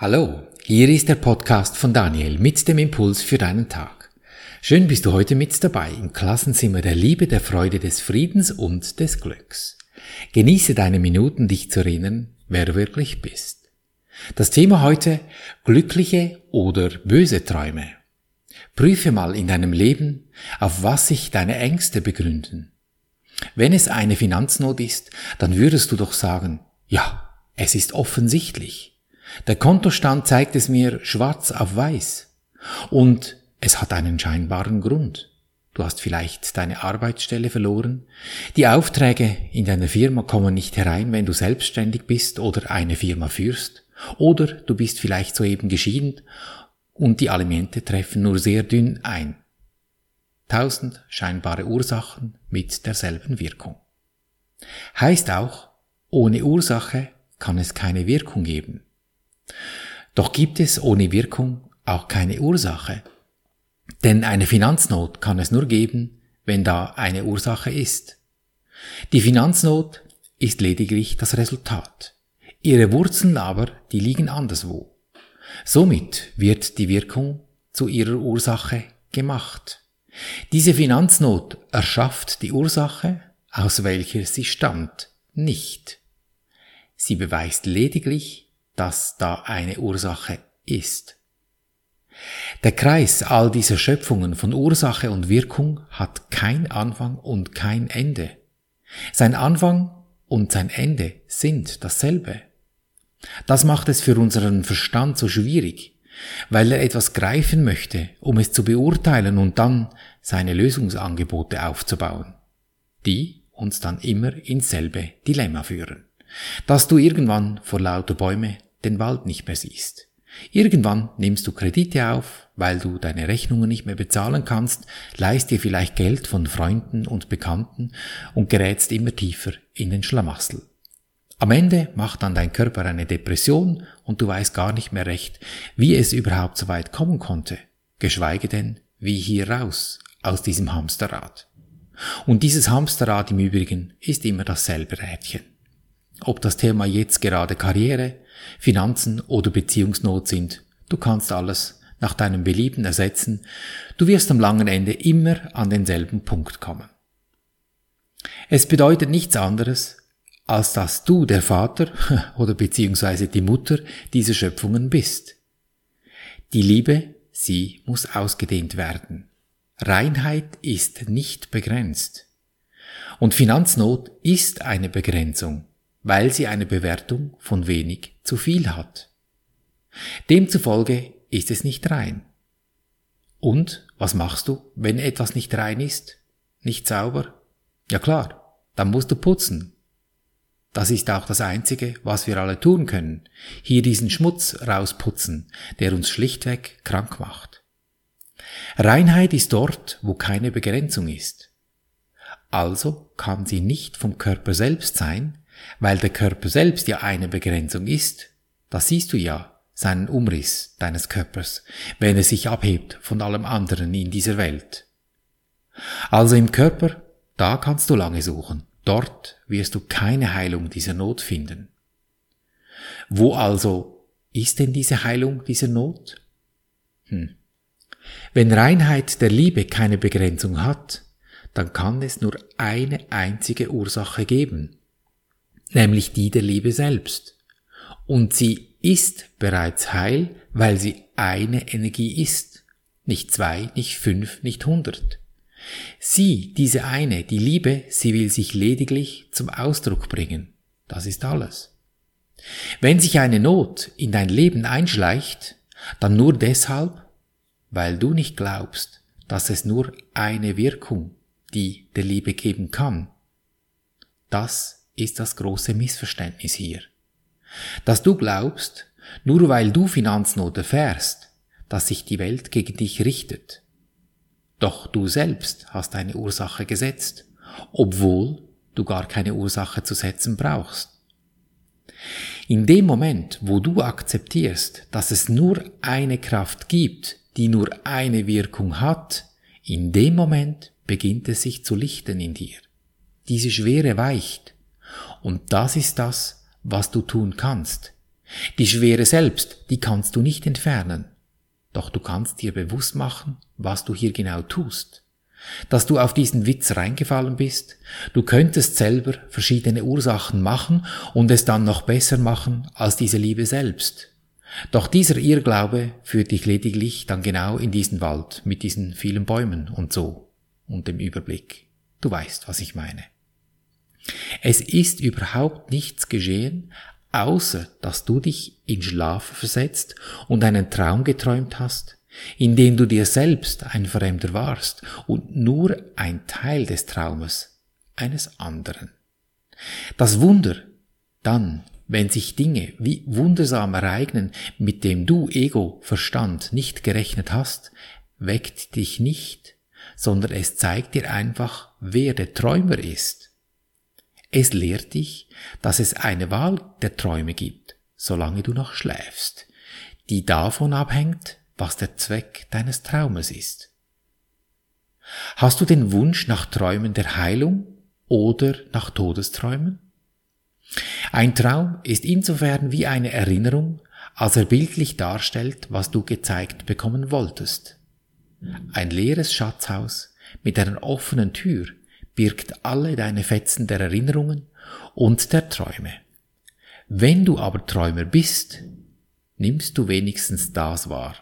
Hallo, hier ist der Podcast von Daniel mit dem Impuls für deinen Tag. Schön bist du heute mit dabei im Klassenzimmer der Liebe, der Freude, des Friedens und des Glücks. Genieße deine Minuten, dich zu erinnern, wer du wirklich bist. Das Thema heute glückliche oder böse Träume. Prüfe mal in deinem Leben, auf was sich deine Ängste begründen. Wenn es eine Finanznot ist, dann würdest du doch sagen, ja, es ist offensichtlich. Der Kontostand zeigt es mir schwarz auf weiß. Und es hat einen scheinbaren Grund. Du hast vielleicht deine Arbeitsstelle verloren. Die Aufträge in deiner Firma kommen nicht herein, wenn du selbstständig bist oder eine Firma führst. Oder du bist vielleicht soeben geschieden und die Alimente treffen nur sehr dünn ein. Tausend scheinbare Ursachen mit derselben Wirkung. Heißt auch, ohne Ursache kann es keine Wirkung geben. Doch gibt es ohne Wirkung auch keine Ursache. Denn eine Finanznot kann es nur geben, wenn da eine Ursache ist. Die Finanznot ist lediglich das Resultat. Ihre Wurzeln aber, die liegen anderswo. Somit wird die Wirkung zu ihrer Ursache gemacht. Diese Finanznot erschafft die Ursache, aus welcher sie stammt, nicht. Sie beweist lediglich dass da eine Ursache ist. Der Kreis all dieser Schöpfungen von Ursache und Wirkung hat kein Anfang und kein Ende. Sein Anfang und sein Ende sind dasselbe. Das macht es für unseren Verstand so schwierig, weil er etwas greifen möchte, um es zu beurteilen und dann seine Lösungsangebote aufzubauen, die uns dann immer ins selbe Dilemma führen, dass du irgendwann vor lauter Bäume den Wald nicht mehr siehst. Irgendwann nimmst du Kredite auf, weil du deine Rechnungen nicht mehr bezahlen kannst, leist dir vielleicht Geld von Freunden und Bekannten und gerätst immer tiefer in den Schlamassel. Am Ende macht dann dein Körper eine Depression und du weißt gar nicht mehr recht, wie es überhaupt so weit kommen konnte, geschweige denn, wie hier raus aus diesem Hamsterrad. Und dieses Hamsterrad im Übrigen ist immer dasselbe Rädchen. Ob das Thema jetzt gerade Karriere, Finanzen oder Beziehungsnot sind, du kannst alles nach deinem Belieben ersetzen, du wirst am langen Ende immer an denselben Punkt kommen. Es bedeutet nichts anderes, als dass du der Vater oder beziehungsweise die Mutter dieser Schöpfungen bist. Die Liebe, sie muss ausgedehnt werden. Reinheit ist nicht begrenzt. Und Finanznot ist eine Begrenzung weil sie eine Bewertung von wenig zu viel hat. Demzufolge ist es nicht rein. Und was machst du, wenn etwas nicht rein ist? Nicht sauber? Ja klar, dann musst du putzen. Das ist auch das Einzige, was wir alle tun können. Hier diesen Schmutz rausputzen, der uns schlichtweg krank macht. Reinheit ist dort, wo keine Begrenzung ist. Also kann sie nicht vom Körper selbst sein, weil der Körper selbst ja eine Begrenzung ist. Das siehst du ja, seinen Umriss deines Körpers, wenn er sich abhebt von allem anderen in dieser Welt. Also im Körper, da kannst du lange suchen. Dort wirst du keine Heilung dieser Not finden. Wo also ist denn diese Heilung dieser Not? Hm. Wenn Reinheit der Liebe keine Begrenzung hat, dann kann es nur eine einzige Ursache geben nämlich die der Liebe selbst. Und sie ist bereits heil, weil sie eine Energie ist. Nicht zwei, nicht fünf, nicht hundert. Sie, diese eine, die Liebe, sie will sich lediglich zum Ausdruck bringen. Das ist alles. Wenn sich eine Not in dein Leben einschleicht, dann nur deshalb, weil du nicht glaubst, dass es nur eine Wirkung, die der Liebe geben kann. Das ist das große Missverständnis hier. Dass du glaubst, nur weil du Finanznot erfährst, dass sich die Welt gegen dich richtet. Doch du selbst hast eine Ursache gesetzt, obwohl du gar keine Ursache zu setzen brauchst. In dem Moment, wo du akzeptierst, dass es nur eine Kraft gibt, die nur eine Wirkung hat, in dem Moment beginnt es sich zu lichten in dir. Diese Schwere weicht und das ist das, was du tun kannst. Die Schwere selbst, die kannst du nicht entfernen. Doch du kannst dir bewusst machen, was du hier genau tust. Dass du auf diesen Witz reingefallen bist, du könntest selber verschiedene Ursachen machen und es dann noch besser machen als diese Liebe selbst. Doch dieser Irrglaube führt dich lediglich dann genau in diesen Wald mit diesen vielen Bäumen und so und dem Überblick. Du weißt, was ich meine. Es ist überhaupt nichts geschehen, außer dass du dich in Schlaf versetzt und einen Traum geträumt hast, in dem du dir selbst ein Fremder warst und nur ein Teil des Traumes eines anderen. Das Wunder dann, wenn sich Dinge wie wundersam ereignen, mit dem du Ego Verstand nicht gerechnet hast, weckt dich nicht, sondern es zeigt dir einfach, wer der Träumer ist es lehrt dich, dass es eine Wahl der Träume gibt, solange du noch schläfst, die davon abhängt, was der Zweck deines Traumes ist. Hast du den Wunsch nach Träumen der Heilung oder nach Todesträumen? Ein Traum ist insofern wie eine Erinnerung, als er bildlich darstellt, was du gezeigt bekommen wolltest. Ein leeres Schatzhaus mit einer offenen Tür birgt alle deine Fetzen der Erinnerungen und der Träume. Wenn du aber Träumer bist, nimmst du wenigstens das wahr,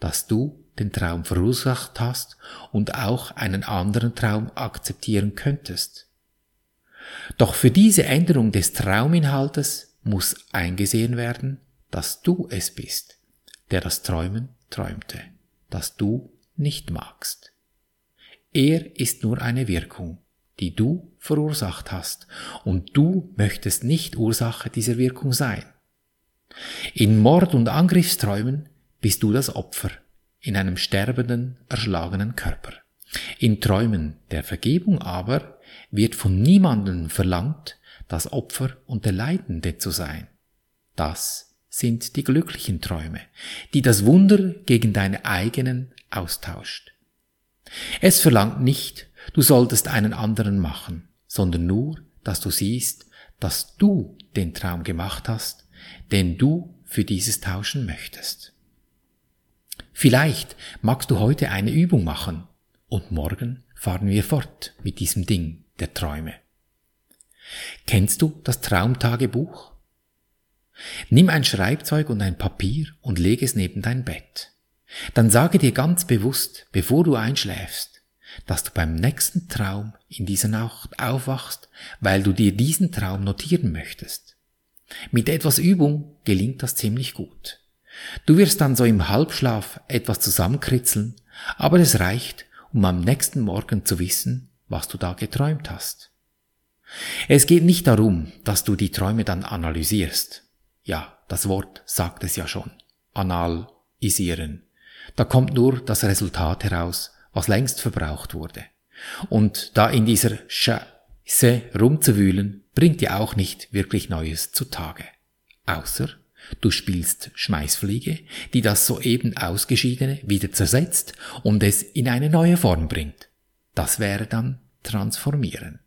dass du den Traum verursacht hast und auch einen anderen Traum akzeptieren könntest. Doch für diese Änderung des Trauminhaltes muss eingesehen werden, dass du es bist, der das Träumen träumte, das du nicht magst. Er ist nur eine Wirkung, die du verursacht hast, und du möchtest nicht Ursache dieser Wirkung sein. In Mord- und Angriffsträumen bist du das Opfer in einem sterbenden, erschlagenen Körper. In Träumen der Vergebung aber wird von niemandem verlangt, das Opfer und der Leidende zu sein. Das sind die glücklichen Träume, die das Wunder gegen deine eigenen austauscht. Es verlangt nicht, du solltest einen anderen machen, sondern nur, dass du siehst, dass du den Traum gemacht hast, den du für dieses tauschen möchtest. Vielleicht magst du heute eine Übung machen und morgen fahren wir fort mit diesem Ding der Träume. Kennst du das Traumtagebuch? Nimm ein Schreibzeug und ein Papier und leg es neben dein Bett. Dann sage dir ganz bewusst, bevor du einschläfst, dass du beim nächsten Traum in dieser Nacht aufwachst, weil du dir diesen Traum notieren möchtest. Mit etwas Übung gelingt das ziemlich gut. Du wirst dann so im Halbschlaf etwas zusammenkritzeln, aber es reicht, um am nächsten Morgen zu wissen, was du da geträumt hast. Es geht nicht darum, dass du die Träume dann analysierst. Ja, das Wort sagt es ja schon. Analysieren. Da kommt nur das Resultat heraus, was längst verbraucht wurde. Und da in dieser Scheiße rumzuwühlen, bringt dir auch nicht wirklich Neues zutage. Außer du spielst Schmeißfliege, die das soeben Ausgeschiedene wieder zersetzt und es in eine neue Form bringt. Das wäre dann Transformieren.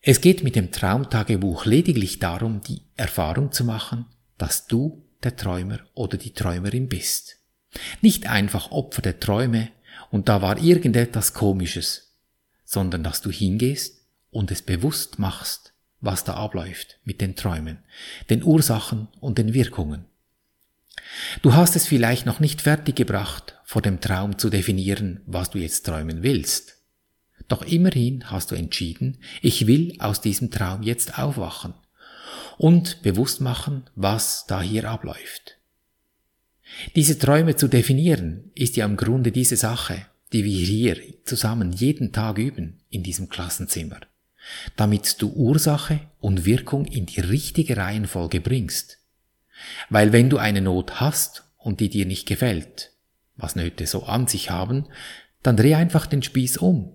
Es geht mit dem Traumtagebuch lediglich darum, die Erfahrung zu machen, dass du der Träumer oder die Träumerin bist. Nicht einfach Opfer der Träume und da war irgendetwas Komisches, sondern dass du hingehst und es bewusst machst, was da abläuft mit den Träumen, den Ursachen und den Wirkungen. Du hast es vielleicht noch nicht fertiggebracht, vor dem Traum zu definieren, was du jetzt träumen willst. Doch immerhin hast du entschieden, ich will aus diesem Traum jetzt aufwachen und bewusst machen, was da hier abläuft. Diese Träume zu definieren, ist ja im Grunde diese Sache, die wir hier zusammen jeden Tag üben in diesem Klassenzimmer, damit du Ursache und Wirkung in die richtige Reihenfolge bringst. Weil wenn du eine Not hast und die dir nicht gefällt, was Nöte so an sich haben, dann dreh einfach den Spieß um.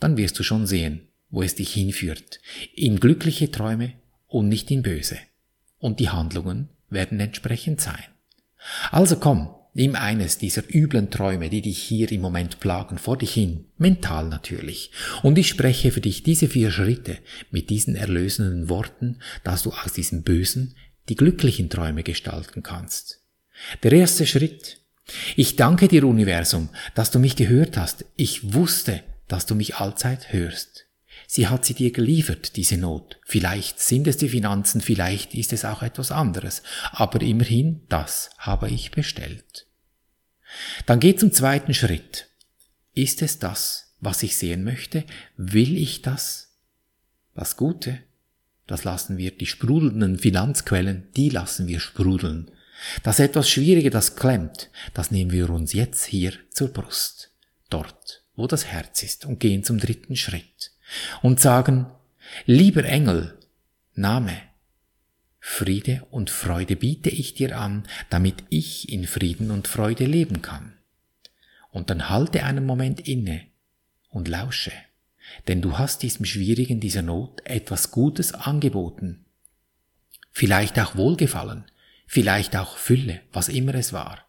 Dann wirst du schon sehen, wo es dich hinführt, in glückliche Träume und nicht in böse. Und die Handlungen werden entsprechend sein. Also komm, nimm eines dieser üblen Träume, die dich hier im Moment plagen, vor dich hin, mental natürlich, und ich spreche für dich diese vier Schritte mit diesen erlösenden Worten, dass du aus diesem bösen, die glücklichen Träume gestalten kannst. Der erste Schritt. Ich danke dir, Universum, dass du mich gehört hast. Ich wusste, dass du mich allzeit hörst. Sie hat sie dir geliefert, diese Not. Vielleicht sind es die Finanzen, vielleicht ist es auch etwas anderes, aber immerhin das habe ich bestellt. Dann geht zum zweiten Schritt. Ist es das, was ich sehen möchte? Will ich das? Das Gute? Das lassen wir, die sprudelnden Finanzquellen, die lassen wir sprudeln. Das etwas Schwierige, das klemmt, das nehmen wir uns jetzt hier zur Brust. Dort, wo das Herz ist und gehen zum dritten Schritt und sagen, lieber Engel, Name, Friede und Freude biete ich dir an, damit ich in Frieden und Freude leben kann. Und dann halte einen Moment inne und lausche, denn du hast diesem Schwierigen, dieser Not etwas Gutes angeboten. Vielleicht auch Wohlgefallen, vielleicht auch Fülle, was immer es war.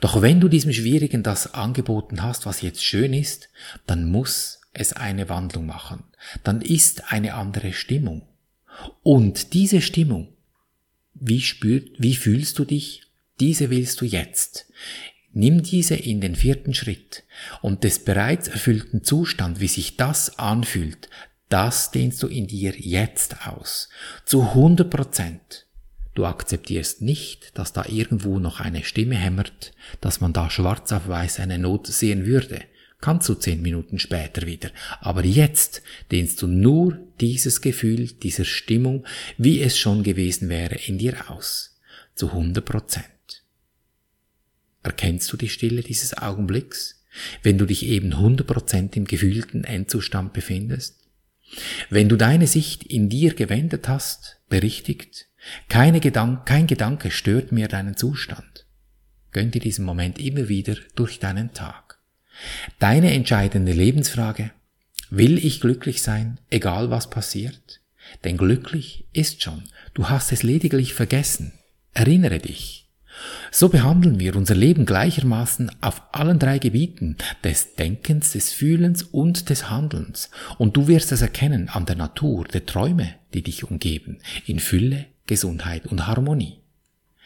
Doch wenn du diesem Schwierigen das angeboten hast, was jetzt schön ist, dann muss es eine Wandlung machen. Dann ist eine andere Stimmung. Und diese Stimmung, wie spürt, wie fühlst du dich? Diese willst du jetzt. Nimm diese in den vierten Schritt und des bereits erfüllten Zustand, wie sich das anfühlt, das dehnst du in dir jetzt aus. Zu 100 Prozent. Du akzeptierst nicht, dass da irgendwo noch eine Stimme hämmert, dass man da schwarz auf weiß eine Not sehen würde. Kannst du zehn Minuten später wieder. Aber jetzt dehnst du nur dieses Gefühl, dieser Stimmung, wie es schon gewesen wäre, in dir aus. Zu 100 Prozent. Erkennst du die Stille dieses Augenblicks, wenn du dich eben 100 Prozent im gefühlten Endzustand befindest? Wenn du deine Sicht in dir gewendet hast, berichtigt, keine Gedank kein Gedanke stört mehr deinen Zustand. Gönn dir diesen Moment immer wieder durch deinen Tag. Deine entscheidende Lebensfrage, will ich glücklich sein, egal was passiert? Denn glücklich ist schon, du hast es lediglich vergessen. Erinnere dich. So behandeln wir unser Leben gleichermaßen auf allen drei Gebieten des Denkens, des Fühlens und des Handelns. Und du wirst es erkennen an der Natur der Träume, die dich umgeben, in Fülle, Gesundheit und Harmonie.